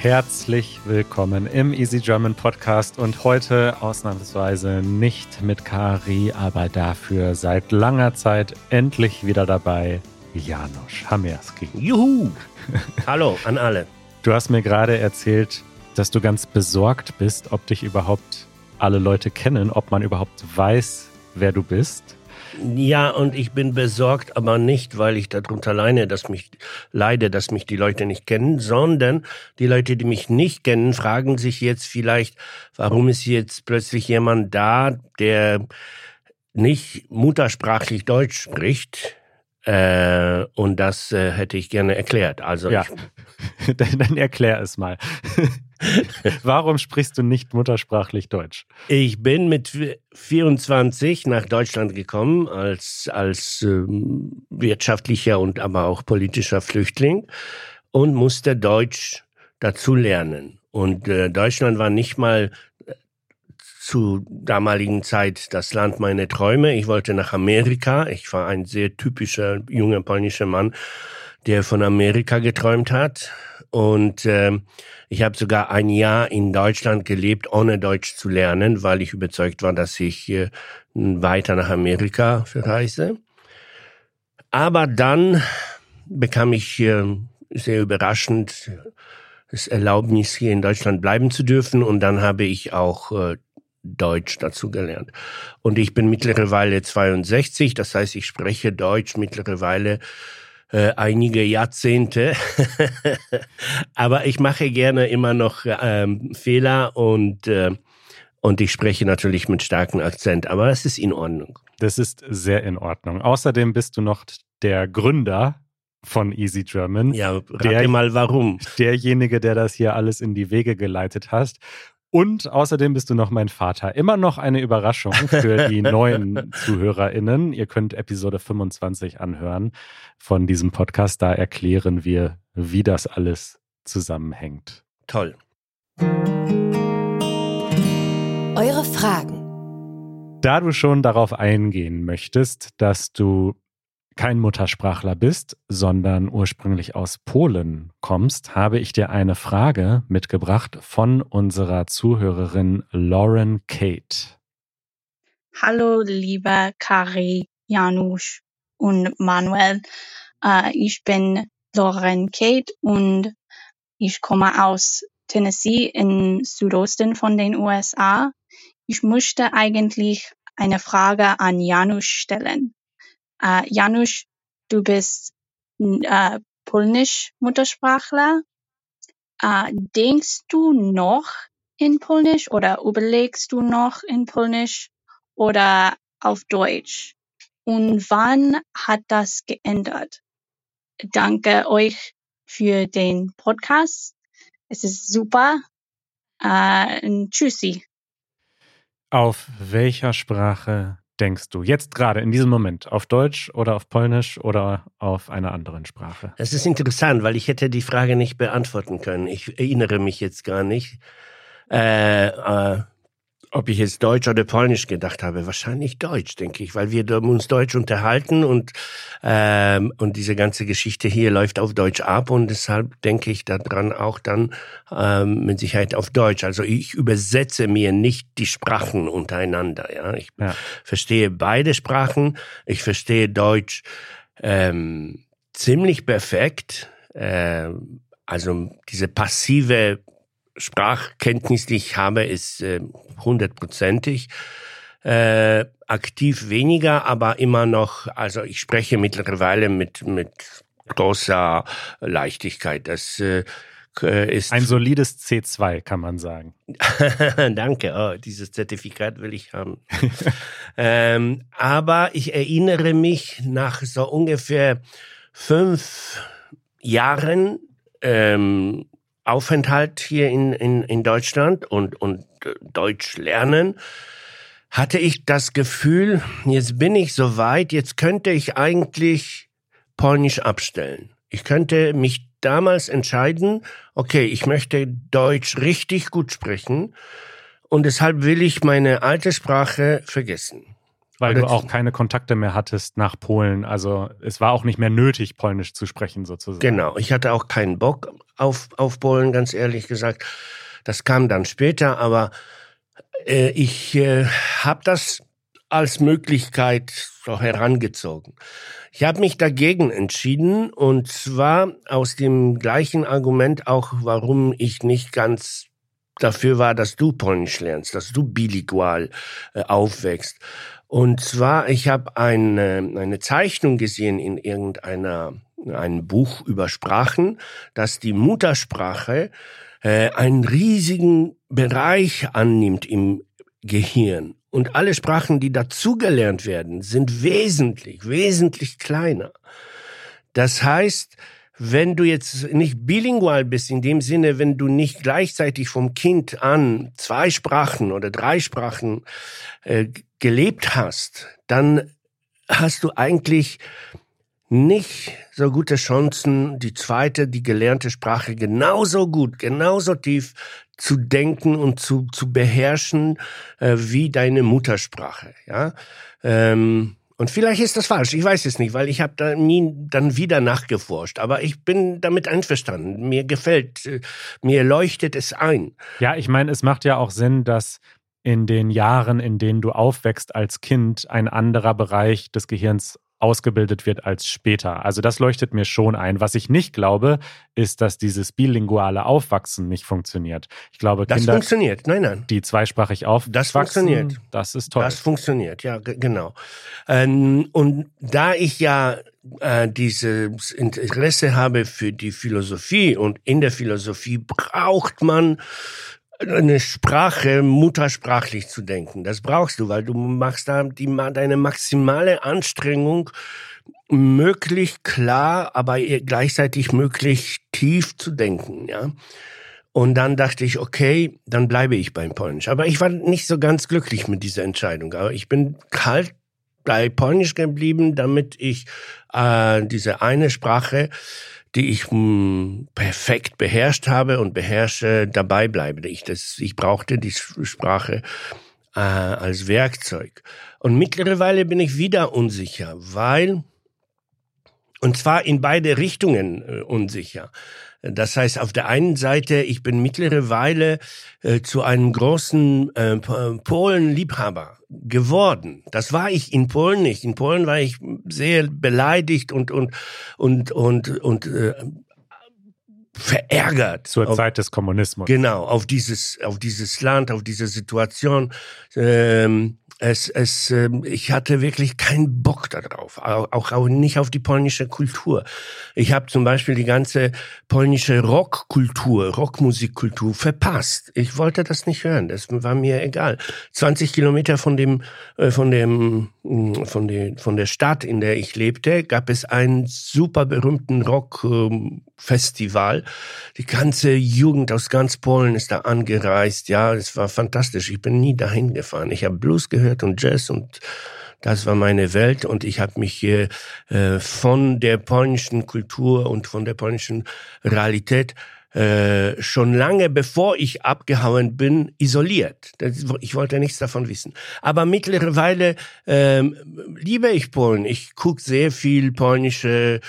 Herzlich willkommen im Easy German Podcast und heute ausnahmsweise nicht mit Kari, aber dafür seit langer Zeit endlich wieder dabei Janusz Hamerski. Juhu! Hallo an alle. Du hast mir gerade erzählt, dass du ganz besorgt bist, ob dich überhaupt alle Leute kennen, ob man überhaupt weiß, wer du bist. Ja, und ich bin besorgt, aber nicht, weil ich darunter leide, dass mich leide, dass mich die Leute nicht kennen, sondern die Leute, die mich nicht kennen, fragen sich jetzt vielleicht, warum ist jetzt plötzlich jemand da, der nicht muttersprachlich Deutsch spricht. Äh, und das äh, hätte ich gerne erklärt. Also ja. dann, dann erklär es mal. Warum sprichst du nicht muttersprachlich Deutsch? Ich bin mit 24 nach Deutschland gekommen als, als ähm, wirtschaftlicher und aber auch politischer Flüchtling und musste Deutsch dazu lernen. Und äh, Deutschland war nicht mal äh, zu damaligen Zeit das Land meiner Träume. Ich wollte nach Amerika. Ich war ein sehr typischer junger polnischer Mann, der von Amerika geträumt hat. Und äh, ich habe sogar ein Jahr in Deutschland gelebt, ohne Deutsch zu lernen, weil ich überzeugt war, dass ich äh, weiter nach Amerika verreise. Aber dann bekam ich äh, sehr überraschend das Erlaubnis, hier in Deutschland bleiben zu dürfen. Und dann habe ich auch äh, Deutsch dazu gelernt. Und ich bin mittlerweile 62, das heißt, ich spreche Deutsch mittlerweile äh, einige Jahrzehnte. Aber ich mache gerne immer noch ähm, Fehler und, äh, und ich spreche natürlich mit starkem Akzent. Aber das ist in Ordnung. Das ist sehr in Ordnung. Außerdem bist du noch der Gründer von Easy German. Ja, rate der, mal warum. Derjenige, der das hier alles in die Wege geleitet hast. Und außerdem bist du noch mein Vater. Immer noch eine Überraschung für die neuen ZuhörerInnen. Ihr könnt Episode 25 anhören von diesem Podcast. Da erklären wir, wie das alles zusammenhängt. Toll. Eure Fragen. Da du schon darauf eingehen möchtest, dass du kein Muttersprachler bist, sondern ursprünglich aus Polen kommst, habe ich dir eine Frage mitgebracht von unserer Zuhörerin Lauren Kate. Hallo, lieber Kari, Janusz und Manuel. Uh, ich bin Lauren Kate und ich komme aus Tennessee im Südosten von den USA. Ich möchte eigentlich eine Frage an Janusz stellen. Äh, Janusz, du bist äh, Polnisch-Muttersprachler. Äh, denkst du noch in Polnisch oder überlegst du noch in Polnisch oder auf Deutsch? Und wann hat das geändert? Danke euch für den Podcast. Es ist super. Äh, tschüssi. Auf welcher Sprache denkst du jetzt gerade in diesem Moment? Auf Deutsch oder auf Polnisch oder auf einer anderen Sprache? Es ist interessant, weil ich hätte die Frage nicht beantworten können. Ich erinnere mich jetzt gar nicht. Äh, äh, ob ich jetzt Deutsch oder Polnisch gedacht habe, wahrscheinlich Deutsch, denke ich, weil wir uns Deutsch unterhalten und ähm, und diese ganze Geschichte hier läuft auf Deutsch ab und deshalb denke ich daran auch dann ähm, mit Sicherheit auf Deutsch. Also ich übersetze mir nicht die Sprachen untereinander. Ja, ich ja. verstehe beide Sprachen. Ich verstehe Deutsch ähm, ziemlich perfekt. Äh, also diese passive Sprachkenntnis, die ich habe, ist äh, hundertprozentig. Äh, aktiv weniger, aber immer noch, also ich spreche mittlerweile mit, mit großer Leichtigkeit. Das äh, ist ein solides C2, kann man sagen. Danke, oh, dieses Zertifikat will ich haben. ähm, aber ich erinnere mich nach so ungefähr fünf Jahren ähm, Aufenthalt hier in, in, in Deutschland und, und äh, Deutsch lernen, hatte ich das Gefühl, jetzt bin ich so weit, jetzt könnte ich eigentlich Polnisch abstellen. Ich könnte mich damals entscheiden, okay, ich möchte Deutsch richtig gut sprechen und deshalb will ich meine alte Sprache vergessen. Weil du auch keine Kontakte mehr hattest nach Polen. Also es war auch nicht mehr nötig, Polnisch zu sprechen, sozusagen. Genau, ich hatte auch keinen Bock auf, auf Polen, ganz ehrlich gesagt. Das kam dann später, aber äh, ich äh, habe das als Möglichkeit so herangezogen. Ich habe mich dagegen entschieden und zwar aus dem gleichen Argument auch, warum ich nicht ganz dafür war, dass du Polnisch lernst, dass du bilingual äh, aufwächst. Und zwar, ich habe eine, eine Zeichnung gesehen in irgendeiner ein Buch über Sprachen, dass die Muttersprache äh, einen riesigen Bereich annimmt im Gehirn. Und alle Sprachen, die dazugelernt werden, sind wesentlich, wesentlich kleiner. Das heißt, wenn du jetzt nicht bilingual bist, in dem Sinne, wenn du nicht gleichzeitig vom Kind an zwei Sprachen oder drei Sprachen äh, gelebt hast, dann hast du eigentlich nicht so gute Chancen, die zweite, die gelernte Sprache genauso gut, genauso tief zu denken und zu, zu beherrschen äh, wie deine Muttersprache. Ja. Ähm, und vielleicht ist das falsch, ich weiß es nicht, weil ich habe da nie dann wieder nachgeforscht. Aber ich bin damit einverstanden. Mir gefällt, äh, mir leuchtet es ein. Ja, ich meine, es macht ja auch Sinn, dass in den Jahren, in denen du aufwächst als Kind, ein anderer Bereich des Gehirns ausgebildet wird als später. Also das leuchtet mir schon ein. Was ich nicht glaube, ist, dass dieses bilinguale Aufwachsen nicht funktioniert. Ich glaube, das Kinder, funktioniert. Nein, nein. die zweisprachig aufwachsen, Das funktioniert. Das ist toll. Das funktioniert, ja, genau. Ähm, und da ich ja äh, dieses Interesse habe für die Philosophie und in der Philosophie braucht man eine Sprache muttersprachlich zu denken. Das brauchst du, weil du machst da die, deine maximale Anstrengung, möglich klar, aber gleichzeitig möglich tief zu denken, ja. Und dann dachte ich, okay, dann bleibe ich beim Polnisch. Aber ich war nicht so ganz glücklich mit dieser Entscheidung. Aber ich bin halt bei Polnisch geblieben, damit ich äh, diese eine Sprache die ich hm, perfekt beherrscht habe und beherrsche, dabei bleibe. Ich, das, ich brauchte die Sprache äh, als Werkzeug. Und mittlerweile bin ich wieder unsicher, weil, und zwar in beide Richtungen äh, unsicher. Das heißt, auf der einen Seite, ich bin mittlerweile äh, zu einem großen äh, Polen-Liebhaber geworden. Das war ich in Polen nicht. In Polen war ich sehr beleidigt und und und und und äh, verärgert. Zur auf, Zeit des Kommunismus. Genau, auf dieses, auf dieses Land, auf diese Situation. Ähm, es, es, ähm, ich hatte wirklich keinen Bock darauf, auch, auch nicht auf die polnische Kultur. Ich habe zum Beispiel die ganze polnische Rockkultur, Rockmusikkultur verpasst. Ich wollte das nicht hören, das war mir egal. 20 Kilometer von dem, äh, von dem, mm, von der, von der Stadt, in der ich lebte, gab es einen super berühmten Rockfestival. Die ganze Jugend aus ganz Polen ist da angereist. Ja, es war fantastisch. Ich bin nie dahin gefahren. Ich habe Blues gehört gehört und Jazz und das war meine Welt und ich habe mich äh, von der polnischen Kultur und von der polnischen Realität äh, schon lange bevor ich abgehauen bin, isoliert. Ich wollte nichts davon wissen. Aber mittlerweile ähm, liebe ich Polen. Ich gucke sehr viel polnische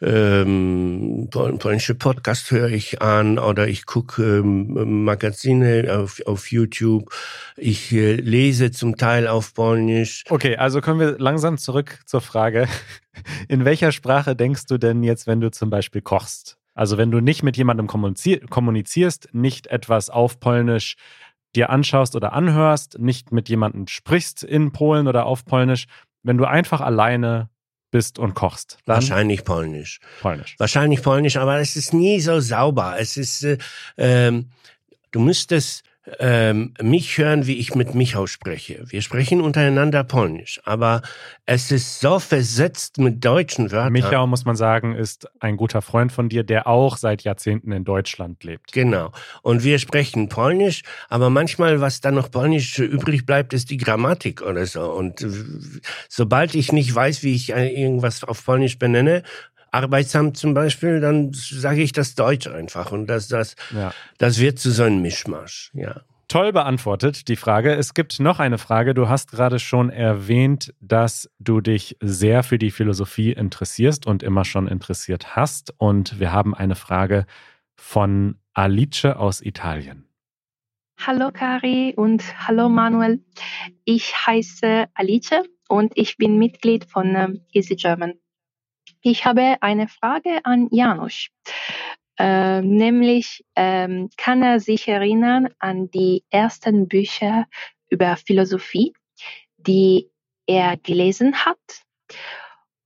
ähm, polnische Podcast höre ich an oder ich gucke ähm, Magazine auf, auf YouTube. Ich äh, lese zum Teil auf Polnisch. Okay, also kommen wir langsam zurück zur Frage. In welcher Sprache denkst du denn jetzt, wenn du zum Beispiel kochst? Also wenn du nicht mit jemandem kommunizierst, nicht etwas auf Polnisch dir anschaust oder anhörst, nicht mit jemandem sprichst in Polen oder auf Polnisch, wenn du einfach alleine bist und kochst. Dann Wahrscheinlich Polnisch. Polnisch. Wahrscheinlich Polnisch, aber es ist nie so sauber. Es ist, äh, ähm, du müsstest ähm, mich hören, wie ich mit Michał spreche. Wir sprechen untereinander Polnisch, aber es ist so versetzt mit deutschen Wörtern. Michał, muss man sagen, ist ein guter Freund von dir, der auch seit Jahrzehnten in Deutschland lebt. Genau. Und wir sprechen Polnisch, aber manchmal, was dann noch Polnisch übrig bleibt, ist die Grammatik oder so. Und sobald ich nicht weiß, wie ich irgendwas auf Polnisch benenne, arbeitsam zum Beispiel, dann sage ich das Deutsch einfach. Und das, das, ja. das wird zu so einem Mischmasch, ja. Toll beantwortet, die Frage. Es gibt noch eine Frage. Du hast gerade schon erwähnt, dass du dich sehr für die Philosophie interessierst und immer schon interessiert hast. Und wir haben eine Frage von Alice aus Italien. Hallo Kari und hallo Manuel. Ich heiße Alice und ich bin Mitglied von ähm, Easy German. Ich habe eine Frage an Janusz. Äh, nämlich ähm, kann er sich erinnern an die ersten Bücher über Philosophie, die er gelesen hat?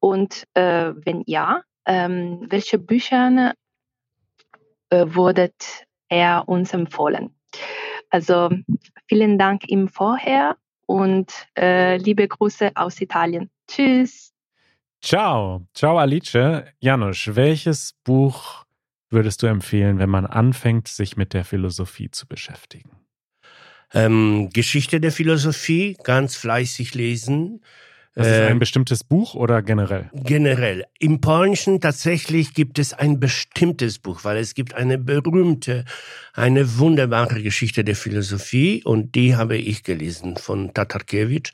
Und äh, wenn ja, ähm, welche Bücher äh, wurde er uns empfohlen? Also vielen Dank ihm vorher und äh, liebe Grüße aus Italien. Tschüss. Ciao. Ciao, Alice. Janusz, welches Buch würdest du empfehlen, wenn man anfängt, sich mit der Philosophie zu beschäftigen? Ähm, Geschichte der Philosophie, ganz fleißig lesen. Das ist ein ähm, bestimmtes Buch oder generell? Generell. Im Polnischen tatsächlich gibt es ein bestimmtes Buch, weil es gibt eine berühmte, eine wunderbare Geschichte der Philosophie und die habe ich gelesen von Tatarkiewicz.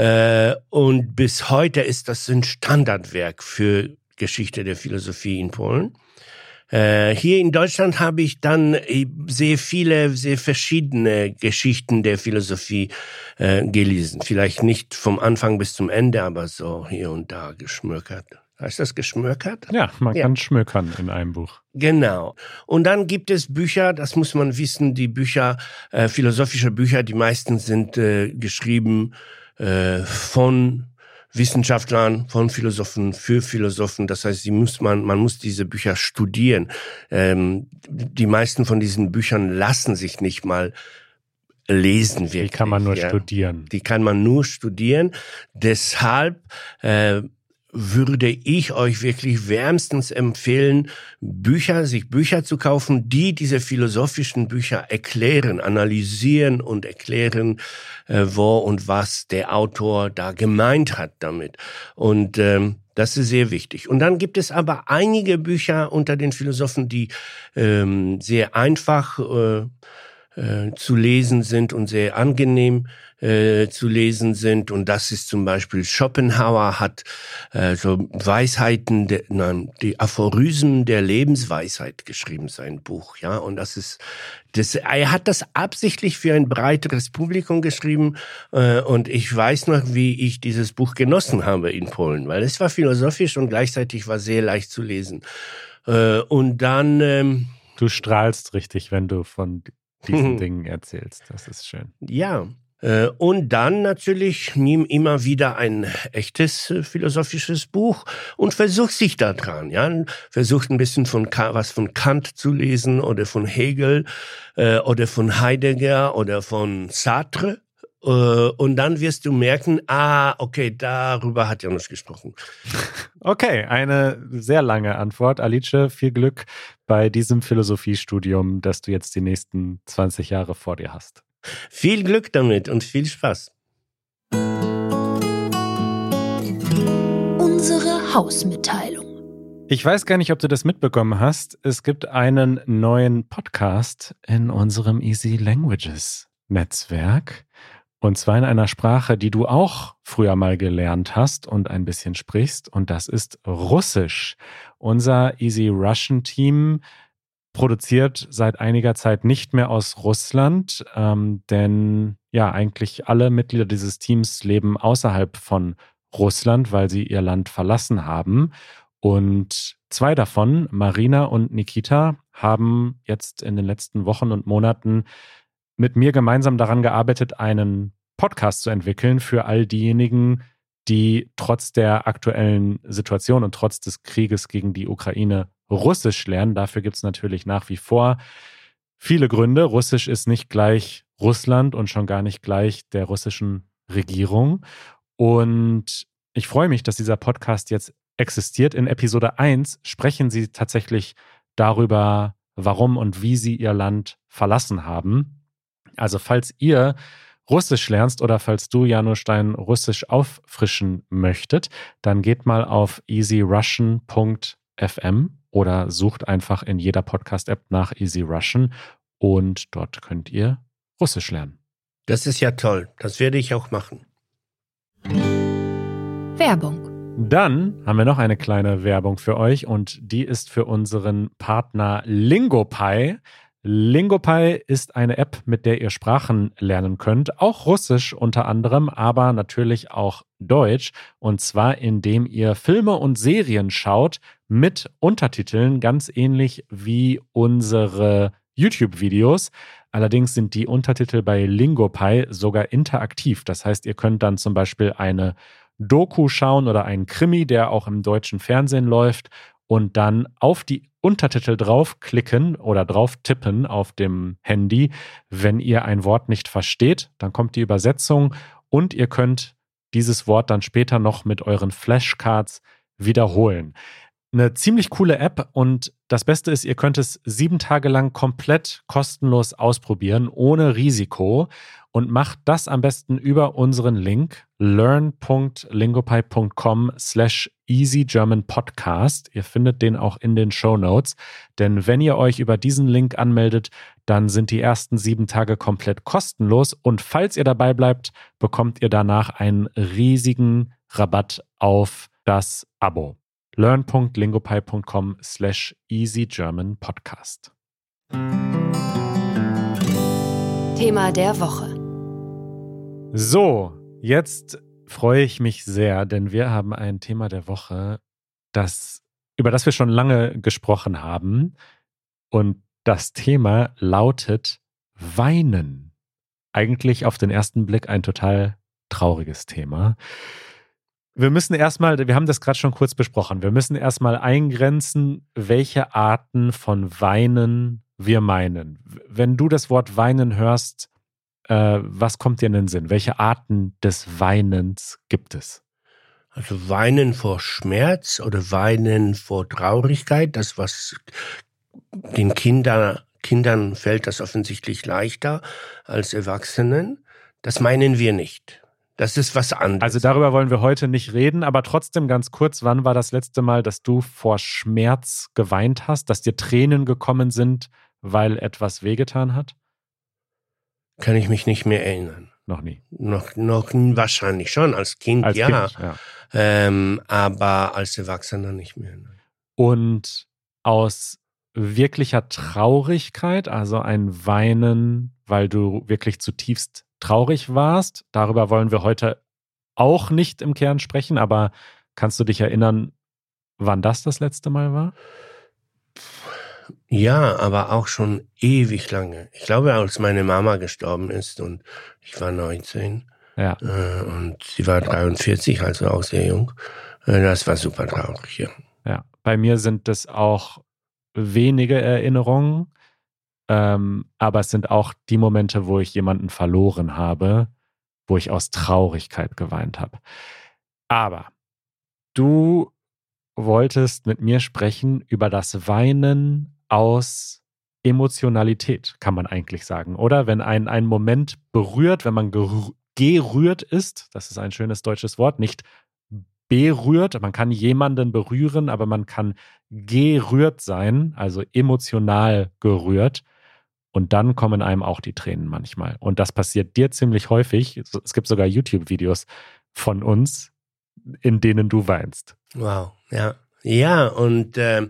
Äh, und bis heute ist das ein Standardwerk für Geschichte der Philosophie in Polen. Äh, hier in Deutschland habe ich dann äh, sehr viele, sehr verschiedene Geschichten der Philosophie äh, gelesen. Vielleicht nicht vom Anfang bis zum Ende, aber so hier und da geschmökert. Heißt das geschmökert? Ja, man ja. kann schmökern in einem Buch. Genau. Und dann gibt es Bücher, das muss man wissen, die Bücher, äh, philosophische Bücher, die meisten sind geschrieben äh, von Wissenschaftlern, von Philosophen für Philosophen. Das heißt, sie muss man, man muss diese Bücher studieren. Ähm, die meisten von diesen Büchern lassen sich nicht mal lesen wirklich. Die kann man nur ja. studieren. Die kann man nur studieren. Deshalb äh, würde ich euch wirklich wärmstens empfehlen, Bücher, sich Bücher zu kaufen, die diese philosophischen Bücher erklären, analysieren und erklären, äh, wo und was der Autor da gemeint hat damit. Und ähm, das ist sehr wichtig. Und dann gibt es aber einige Bücher unter den Philosophen, die ähm, sehr einfach äh, äh, zu lesen sind und sehr angenehm äh, zu lesen sind. Und das ist zum Beispiel Schopenhauer hat äh, so Weisheiten, de, nein, die Aphorismen der Lebensweisheit geschrieben, sein Buch. Ja, und das ist das, er hat das absichtlich für ein breiteres Publikum geschrieben äh, und ich weiß noch, wie ich dieses Buch genossen habe in Polen, weil es war philosophisch und gleichzeitig war sehr leicht zu lesen. Äh, und dann ähm, Du strahlst richtig, wenn du von diesen Dingen erzählst. Das ist schön. Ja. Äh, und dann natürlich nimm immer wieder ein echtes äh, philosophisches Buch und versuch sich da dran, ja. Versuch ein bisschen von was von Kant zu lesen oder von Hegel äh, oder von Heidegger oder von Sartre. Und dann wirst du merken, ah, okay, darüber hat Janusz gesprochen. Okay, eine sehr lange Antwort. Alice, viel Glück bei diesem Philosophiestudium, das du jetzt die nächsten 20 Jahre vor dir hast. Viel Glück damit und viel Spaß. Unsere Hausmitteilung. Ich weiß gar nicht, ob du das mitbekommen hast. Es gibt einen neuen Podcast in unserem Easy Languages Netzwerk. Und zwar in einer Sprache, die du auch früher mal gelernt hast und ein bisschen sprichst. Und das ist Russisch. Unser Easy Russian Team produziert seit einiger Zeit nicht mehr aus Russland, ähm, denn ja, eigentlich alle Mitglieder dieses Teams leben außerhalb von Russland, weil sie ihr Land verlassen haben. Und zwei davon, Marina und Nikita, haben jetzt in den letzten Wochen und Monaten mit mir gemeinsam daran gearbeitet, einen Podcast zu entwickeln für all diejenigen, die trotz der aktuellen Situation und trotz des Krieges gegen die Ukraine Russisch lernen. Dafür gibt es natürlich nach wie vor viele Gründe. Russisch ist nicht gleich Russland und schon gar nicht gleich der russischen Regierung. Und ich freue mich, dass dieser Podcast jetzt existiert. In Episode 1 sprechen sie tatsächlich darüber, warum und wie sie ihr Land verlassen haben. Also falls ihr Russisch lernst oder falls du, Janusz Stein, Russisch auffrischen möchtet, dann geht mal auf easyrussian.fm oder sucht einfach in jeder Podcast-App nach Easy Russian und dort könnt ihr Russisch lernen. Das ist ja toll. Das werde ich auch machen. Werbung. Dann haben wir noch eine kleine Werbung für euch und die ist für unseren Partner LingoPie. LingoPie ist eine App, mit der ihr Sprachen lernen könnt, auch Russisch unter anderem, aber natürlich auch Deutsch. Und zwar indem ihr Filme und Serien schaut mit Untertiteln, ganz ähnlich wie unsere YouTube-Videos. Allerdings sind die Untertitel bei LingoPie sogar interaktiv. Das heißt, ihr könnt dann zum Beispiel eine Doku schauen oder einen Krimi, der auch im deutschen Fernsehen läuft und dann auf die Untertitel draufklicken oder drauf tippen auf dem Handy. Wenn ihr ein Wort nicht versteht, dann kommt die Übersetzung und ihr könnt dieses Wort dann später noch mit euren Flashcards wiederholen eine ziemlich coole App und das Beste ist, ihr könnt es sieben Tage lang komplett kostenlos ausprobieren, ohne Risiko und macht das am besten über unseren Link learn.lingopie.com slash easygermanpodcast. Ihr findet den auch in den Show Notes, denn wenn ihr euch über diesen Link anmeldet, dann sind die ersten sieben Tage komplett kostenlos und falls ihr dabei bleibt, bekommt ihr danach einen riesigen Rabatt auf das Abo learn.lingopie.com slash easygermanpodcast. Thema der Woche. So, jetzt freue ich mich sehr, denn wir haben ein Thema der Woche, das, über das wir schon lange gesprochen haben. Und das Thema lautet Weinen. Eigentlich auf den ersten Blick ein total trauriges Thema wir müssen erstmal, wir haben das gerade schon kurz besprochen, wir müssen erstmal eingrenzen, welche Arten von Weinen wir meinen. Wenn du das Wort Weinen hörst, äh, was kommt dir in den Sinn? Welche Arten des Weinens gibt es? Also Weinen vor Schmerz oder Weinen vor Traurigkeit, das was den Kindern, Kindern fällt das offensichtlich leichter als Erwachsenen. Das meinen wir nicht. Das ist was anderes. Also darüber wollen wir heute nicht reden, aber trotzdem ganz kurz, wann war das letzte Mal, dass du vor Schmerz geweint hast, dass dir Tränen gekommen sind, weil etwas wehgetan hat? Kann ich mich nicht mehr erinnern. Noch nie. Noch, noch wahrscheinlich schon, als Kind, als ja. Kind, ja. Ähm, aber als Erwachsener nicht mehr. Und aus wirklicher Traurigkeit, also ein Weinen, weil du wirklich zutiefst traurig warst. Darüber wollen wir heute auch nicht im Kern sprechen, aber kannst du dich erinnern, wann das das letzte Mal war? Ja, aber auch schon ewig lange. Ich glaube, als meine Mama gestorben ist und ich war 19 ja. Äh, und sie war 43, also auch sehr jung. Äh, das war super traurig, ja. Ja, bei mir sind das auch wenige Erinnerungen. Ähm, aber es sind auch die Momente, wo ich jemanden verloren habe, wo ich aus Traurigkeit geweint habe. Aber du wolltest mit mir sprechen über das Weinen aus Emotionalität, kann man eigentlich sagen, oder? Wenn ein, ein Moment berührt, wenn man gerührt ist, das ist ein schönes deutsches Wort, nicht berührt, man kann jemanden berühren, aber man kann gerührt sein, also emotional gerührt. Und dann kommen einem auch die Tränen manchmal. Und das passiert dir ziemlich häufig. Es gibt sogar YouTube-Videos von uns, in denen du weinst. Wow, ja. Ja, und äh,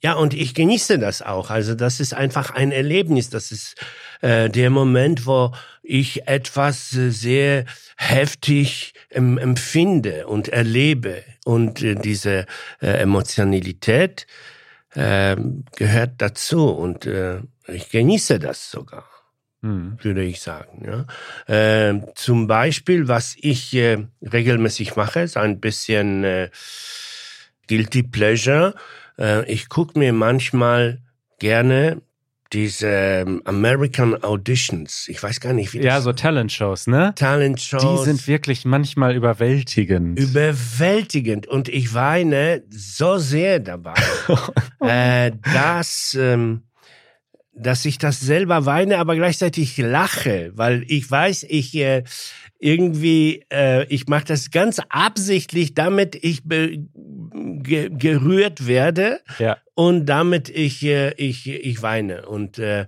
ja, und ich genieße das auch. Also das ist einfach ein Erlebnis. Das ist äh, der Moment, wo ich etwas äh, sehr heftig ähm, empfinde und erlebe. Und äh, diese äh, Emotionalität äh, gehört dazu. Und äh, ich genieße das sogar, mhm. würde ich sagen. Ja. Äh, zum Beispiel, was ich äh, regelmäßig mache, ist ein bisschen äh, Guilty Pleasure. Äh, ich gucke mir manchmal gerne diese ähm, American Auditions. Ich weiß gar nicht, wie das Ja, so Talent-Shows, ne? Talent-Shows. Die sind wirklich manchmal überwältigend. Überwältigend. Und ich weine so sehr dabei, äh, dass ähm, dass ich das selber weine, aber gleichzeitig lache, weil ich weiß, ich äh, irgendwie, äh, ich mache das ganz absichtlich, damit ich ge gerührt werde. Ja. und damit ich, äh, ich, ich weine. Und äh,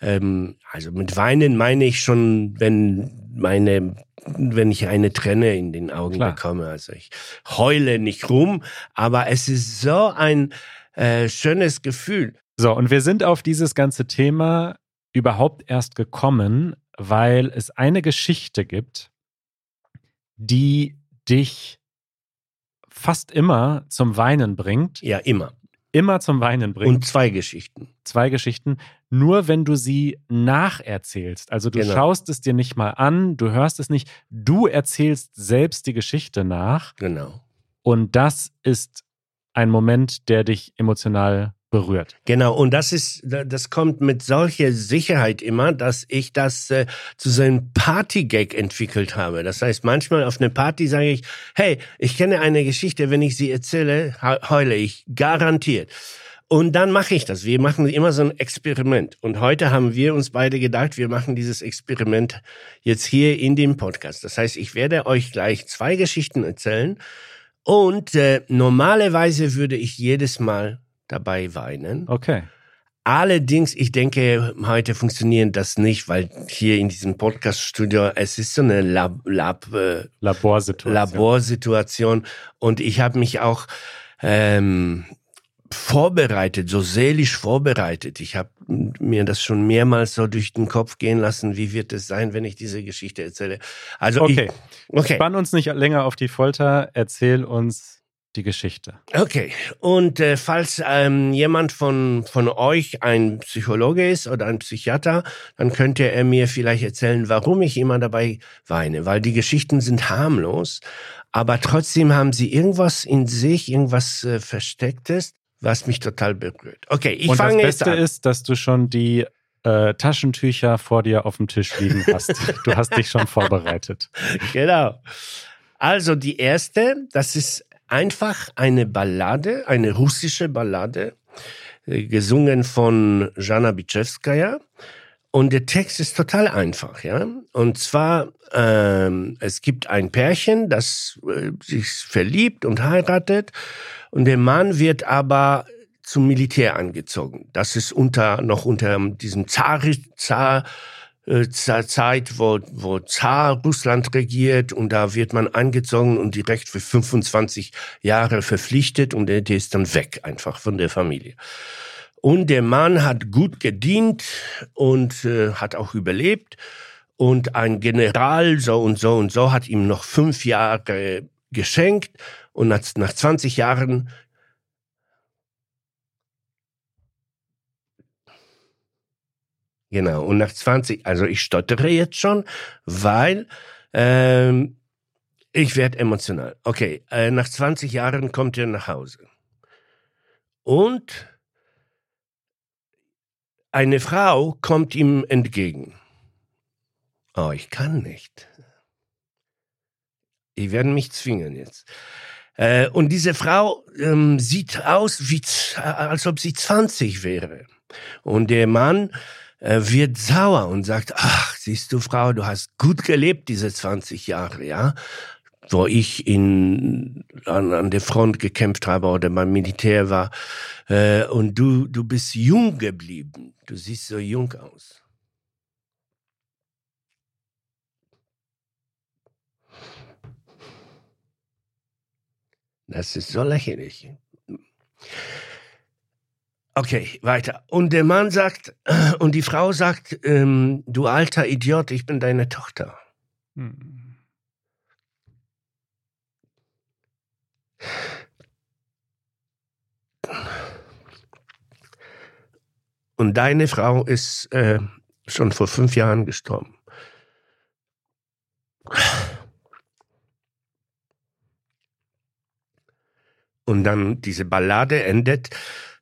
ähm, also mit Weinen meine ich schon, wenn meine wenn ich eine Träne in den Augen Klar. bekomme. Also ich heule nicht rum, aber es ist so ein äh, schönes Gefühl. So, und wir sind auf dieses ganze Thema überhaupt erst gekommen, weil es eine Geschichte gibt, die dich fast immer zum Weinen bringt. Ja, immer. Immer zum Weinen bringt. Und zwei Geschichten. Zwei Geschichten. Nur wenn du sie nacherzählst. Also du genau. schaust es dir nicht mal an, du hörst es nicht, du erzählst selbst die Geschichte nach. Genau. Und das ist ein Moment, der dich emotional berührt. Genau, und das ist, das kommt mit solcher Sicherheit immer, dass ich das äh, zu so einem Partygag entwickelt habe. Das heißt, manchmal auf einer Party sage ich, hey, ich kenne eine Geschichte, wenn ich sie erzähle, heule ich, garantiert. Und dann mache ich das. Wir machen immer so ein Experiment. Und heute haben wir uns beide gedacht, wir machen dieses Experiment jetzt hier in dem Podcast. Das heißt, ich werde euch gleich zwei Geschichten erzählen. Und äh, normalerweise würde ich jedes Mal dabei weinen. Okay. Allerdings, ich denke, heute funktioniert das nicht, weil hier in diesem Podcast-Studio, es ist so eine Lab, Lab, äh, Laborsituation. Laborsituation. Und ich habe mich auch ähm, vorbereitet, so seelisch vorbereitet. Ich habe mir das schon mehrmals so durch den Kopf gehen lassen, wie wird es sein, wenn ich diese Geschichte erzähle. Also okay, ich, okay. spann uns nicht länger auf die Folter, erzähl uns die Geschichte. Okay, und äh, falls ähm, jemand von, von euch ein Psychologe ist oder ein Psychiater, dann könnte er mir vielleicht erzählen, warum ich immer dabei weine, weil die Geschichten sind harmlos, aber trotzdem haben sie irgendwas in sich, irgendwas äh, Verstecktes, was mich total berührt. Okay, ich fange jetzt an. Das Beste ist, dass du schon die äh, Taschentücher vor dir auf dem Tisch liegen hast. du hast dich schon vorbereitet. Genau. Also die erste, das ist einfach eine Ballade, eine russische Ballade, äh, gesungen von Jana Biczewskaja. Und der Text ist total einfach, ja. Und zwar, ähm, es gibt ein Pärchen, das äh, sich verliebt und heiratet. Und der Mann wird aber zum Militär angezogen. Das ist unter, noch unter diesem Zar, Zar äh, Zeit, wo, wo Zar Russland regiert und da wird man angezogen und direkt für 25 Jahre verpflichtet und der, der ist dann weg einfach von der Familie. Und der Mann hat gut gedient und äh, hat auch überlebt. Und ein General so und so und so hat ihm noch fünf Jahre geschenkt. Und nach, nach 20 Jahren Genau. Und nach 20, also ich stottere jetzt schon, weil ähm, ich werde emotional. Okay, äh, nach 20 Jahren kommt er nach Hause. Und eine Frau kommt ihm entgegen. Oh, ich kann nicht. Die werden mich zwingen jetzt. Äh, und diese Frau ähm, sieht aus, wie, als ob sie 20 wäre. Und der Mann äh, wird sauer und sagt, ach, siehst du, Frau, du hast gut gelebt diese 20 Jahre, ja wo ich in, an, an der Front gekämpft habe oder beim Militär war. Äh, und du, du bist jung geblieben. Du siehst so jung aus. Das ist so lächerlich. Okay, weiter. Und der Mann sagt, äh, und die Frau sagt, ähm, du alter Idiot, ich bin deine Tochter. Hm. Und deine Frau ist äh, schon vor fünf Jahren gestorben. Und dann diese Ballade endet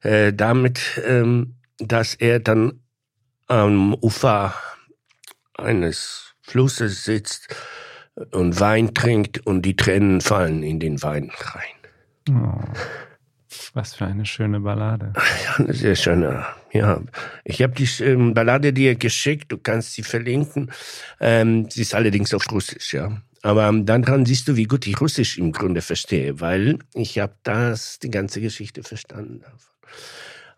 äh, damit, ähm, dass er dann am Ufer eines Flusses sitzt und Wein trinkt und die Tränen fallen in den Wein rein. Oh, was für eine schöne Ballade. Ja, eine sehr schöne. Ja, ich habe die ähm, Ballade dir geschickt, du kannst sie verlinken. Ähm, sie ist allerdings auf Russisch, ja. Aber dann siehst du, wie gut ich Russisch im Grunde verstehe, weil ich habe das, die ganze Geschichte verstanden.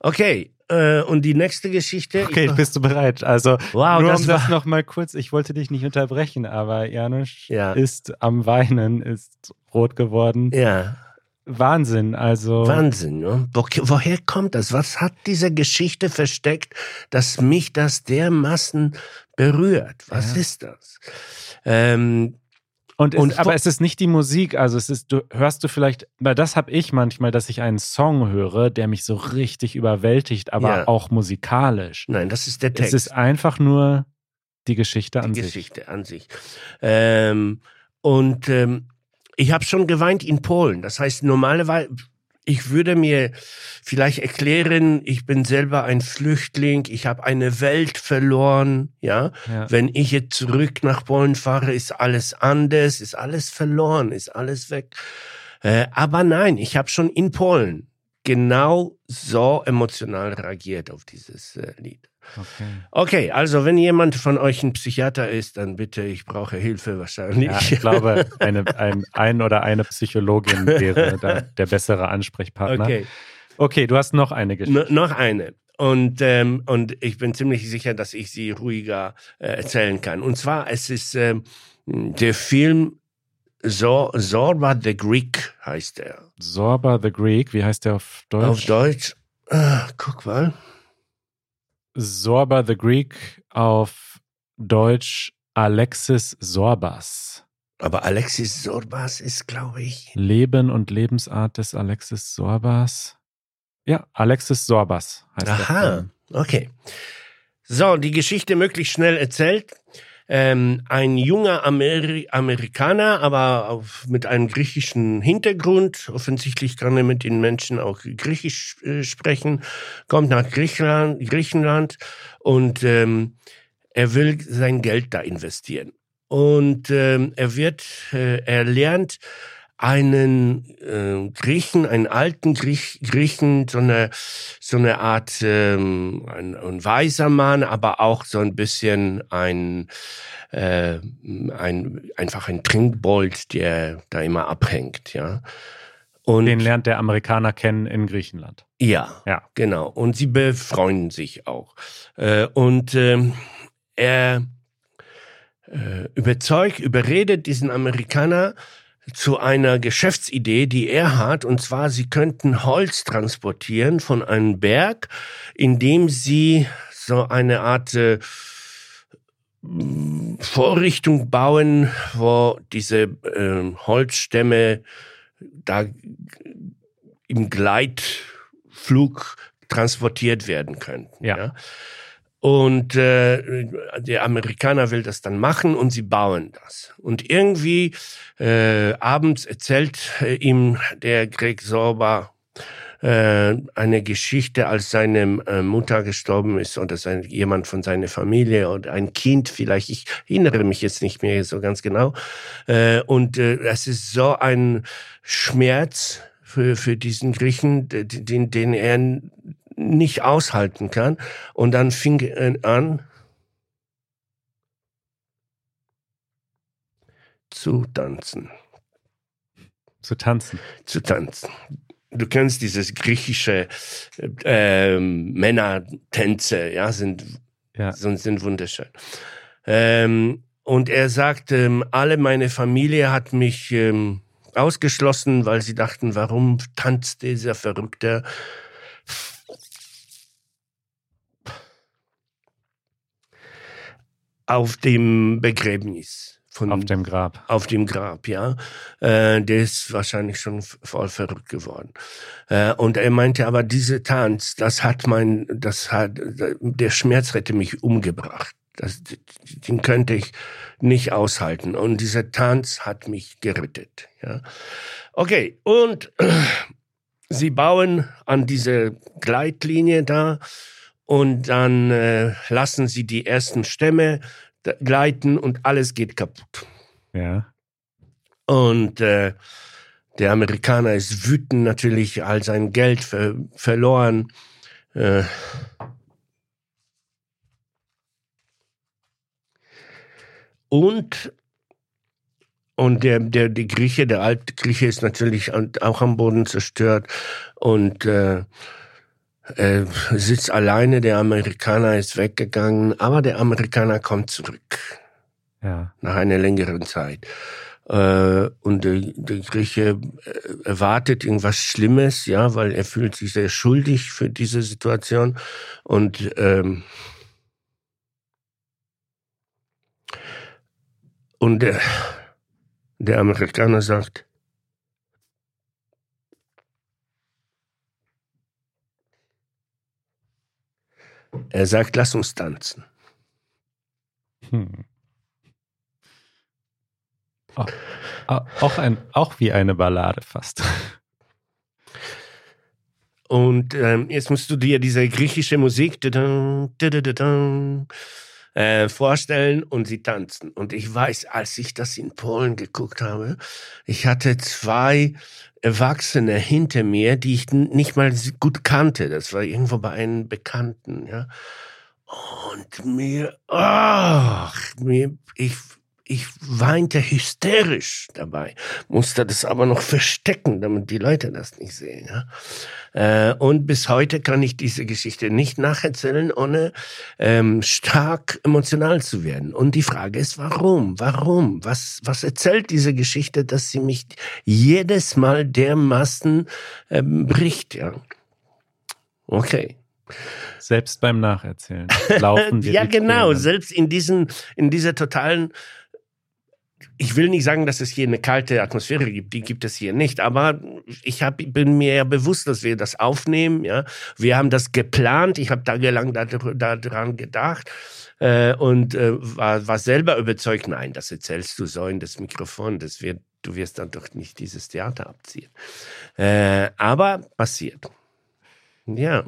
Okay, äh, und die nächste Geschichte. Okay, ich, bist du bereit? Also, wow, nur das um das war, noch mal kurz, ich wollte dich nicht unterbrechen, aber Janusz Ja. ist am Weinen, ist rot geworden. ja, Wahnsinn, also. Wahnsinn. Ne? Wo, woher kommt das? Was hat diese Geschichte versteckt, dass mich das dermaßen berührt? Was Ja. ist das? Ähm, Und, Und es, aber es ist nicht die Musik, also es ist, du hörst du vielleicht, weil das habe ich manchmal, dass ich einen Song höre, der mich so richtig überwältigt, aber Ja. auch musikalisch. nein, das ist der Text. Es ist einfach nur die Geschichte an die sich. Geschichte an sich. Ähm, und ähm, ich habe schon geweint in Polen. Das heißt, normalerweise, ich würde mir vielleicht erklären, ich bin selber ein Flüchtling, ich habe eine Welt verloren, ja. Ja. Wenn ich jetzt zurück nach Polen fahre, ist alles anders, ist alles verloren, ist alles weg. Äh, aber nein, ich habe schon in Polen genau so emotional reagiert auf dieses äh, Lied. Okay. Okay, also wenn jemand von euch ein Psychiater ist, dann bitte, ich brauche Hilfe wahrscheinlich. Ja, ich glaube, eine, ein, ein oder eine Psychologin wäre da der bessere Ansprechpartner. Okay, Okay, du hast noch eine Geschichte. N noch eine. Und, ähm, und ich bin ziemlich sicher, dass ich sie ruhiger äh, erzählen kann. Und zwar, es ist ähm, der Film Zor Zorba the Greek heißt er. Sorba the Greek, wie heißt der auf Deutsch? Auf Deutsch, ah, guck mal. Sorba the Greek auf Deutsch Alexis Sorbas. Aber Alexis Sorbas ist, glaube ich, Leben und Lebensart des Alexis Sorbas. Ja, Alexis Sorbas heißt Aha, okay. So, die Geschichte möglichst schnell erzählt. Ähm, ein junger Ameri Amerikaner, aber auf, mit einem griechischen Hintergrund, offensichtlich kann er mit den Menschen auch Griechisch äh, sprechen, kommt nach Griechenland, Griechenland und ähm, er will sein Geld da investieren. Und ähm, er wird, äh, er lernt einen äh, Griechen, einen alten Griech, Griechen, so eine, so eine Art, ähm, ein, ein weiser Mann, aber auch so ein bisschen ein, äh, ein einfach ein Trinkbold, der da immer abhängt, ja. Und Den lernt der Amerikaner kennen in Griechenland. ja, Ja. genau. Und sie befreunden sich auch. Äh, und ähm, er äh, überzeugt, überredet diesen Amerikaner zu einer Geschäftsidee, die er hat, und zwar, sie könnten Holz transportieren von einem Berg, indem sie so eine Art äh, Vorrichtung bauen, wo diese äh, Holzstämme da im Gleitflug transportiert werden könnten. Ja. Und äh, der Amerikaner will das dann machen und sie bauen das. Und irgendwie äh, abends erzählt äh, ihm der Greg Sorba äh, eine Geschichte, als seine äh, Mutter gestorben ist oder sein, jemand von seiner Familie oder ein Kind vielleicht. Ich erinnere mich jetzt nicht mehr so ganz genau. Äh, und äh, es ist so ein Schmerz für, für diesen Griechen, den, den er nicht aushalten kann. Und dann fing er an zu tanzen. Zu tanzen. Zu tanzen. Du kennst dieses griechische äh, Männertänze, ja, sind, Ja. sind, sind wunderschön. Ähm, und er sagt, ähm, alle meine Familie hat mich ähm, ausgeschlossen, weil sie dachten, warum tanzt dieser Verrückte? Auf dem Begräbnis von Auf dem Grab. auf dem Grab, ja. Äh, der ist wahrscheinlich schon voll verrückt geworden. Äh, und er meinte, aber diese Tanz, das hat mein, das hat, der Schmerz hätte mich umgebracht. Das, den könnte ich nicht aushalten. Und dieser Tanz hat mich gerettet, ja. Okay, und sie bauen an diese Gleitlinie da und dann äh, lassen sie die ersten Stämme gleiten und alles geht kaputt. Ja. Und äh, der Amerikaner ist wütend natürlich, all sein Geld ver verloren. Äh, und und der, der, die Grieche, der alte Grieche ist natürlich auch am Boden zerstört. Und äh, äh, sitzt alleine, der Amerikaner ist weggegangen, aber der Amerikaner kommt zurück. Ja. Nach einer längeren Zeit. Äh, und der, der Grieche äh, erwartet irgendwas Schlimmes, ja, weil er fühlt sich sehr schuldig für diese Situation. Und ähm, und der, der Amerikaner sagt, Er sagt, lass uns tanzen. Hm. Auch, auch, ein, auch wie eine Ballade fast. Und ähm, jetzt musst du dir diese griechische Musik äh, vorstellen und sie tanzen. Und ich weiß, als ich das in Polen geguckt habe, ich hatte zwei Erwachsene hinter mir, die ich nicht mal gut kannte. Das war irgendwo bei einem Bekannten, ja. Und mir, ach, mir, ich, ich weinte hysterisch dabei, musste das aber noch verstecken, damit die Leute das nicht sehen. Ja? Äh, und bis heute kann ich diese Geschichte nicht nacherzählen, ohne ähm, stark emotional zu werden. Und die Frage ist, warum? Warum? Was, was erzählt diese Geschichte, dass sie mich jedes Mal dermaßen ähm, bricht? Ja? Okay. Selbst beim Nacherzählen laufen wir. ja, genau. Tränen. Selbst in diesen, in dieser totalen ich will nicht sagen, dass es hier eine kalte Atmosphäre gibt, die gibt es hier nicht, aber ich hab, bin mir ja bewusst, dass wir das aufnehmen. Ja, wir haben das geplant. Ich habe tagelang daran da gedacht äh, und äh, war, war selber überzeugt. Nein, das erzählst du so in das Mikrofon. Das wird, du wirst dann doch nicht dieses Theater abziehen. Äh, aber passiert. Ja.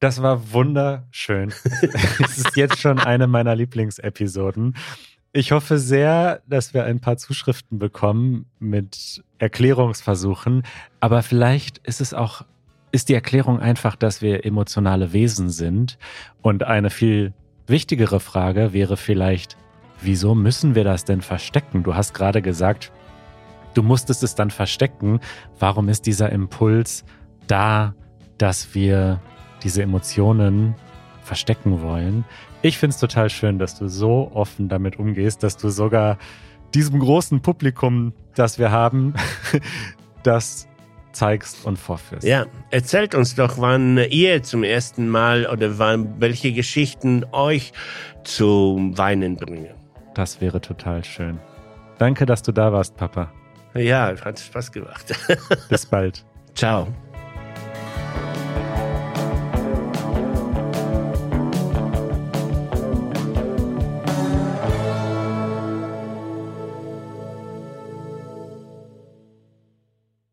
Das war wunderschön. es ist jetzt schon eine meiner Lieblingsepisoden. Ich hoffe sehr, dass wir ein paar Zuschriften bekommen mit Erklärungsversuchen. Aber vielleicht ist es auch, ist die Erklärung einfach, dass wir emotionale Wesen sind. Und eine viel wichtigere Frage wäre vielleicht, wieso müssen wir das denn verstecken? Du hast gerade gesagt, du musstest es dann verstecken. Warum ist dieser Impuls da, dass wir diese Emotionen verstecken wollen? Ich finde es total schön, dass du so offen damit umgehst, dass du sogar diesem großen Publikum, das wir haben, das zeigst und vorführst. Ja, erzählt uns doch, wann ihr zum ersten Mal oder wann, welche Geschichten euch zum Weinen bringen. Das wäre total schön. Danke, dass du da warst, Papa. Ja, hat Spaß gemacht. Bis bald. Ciao.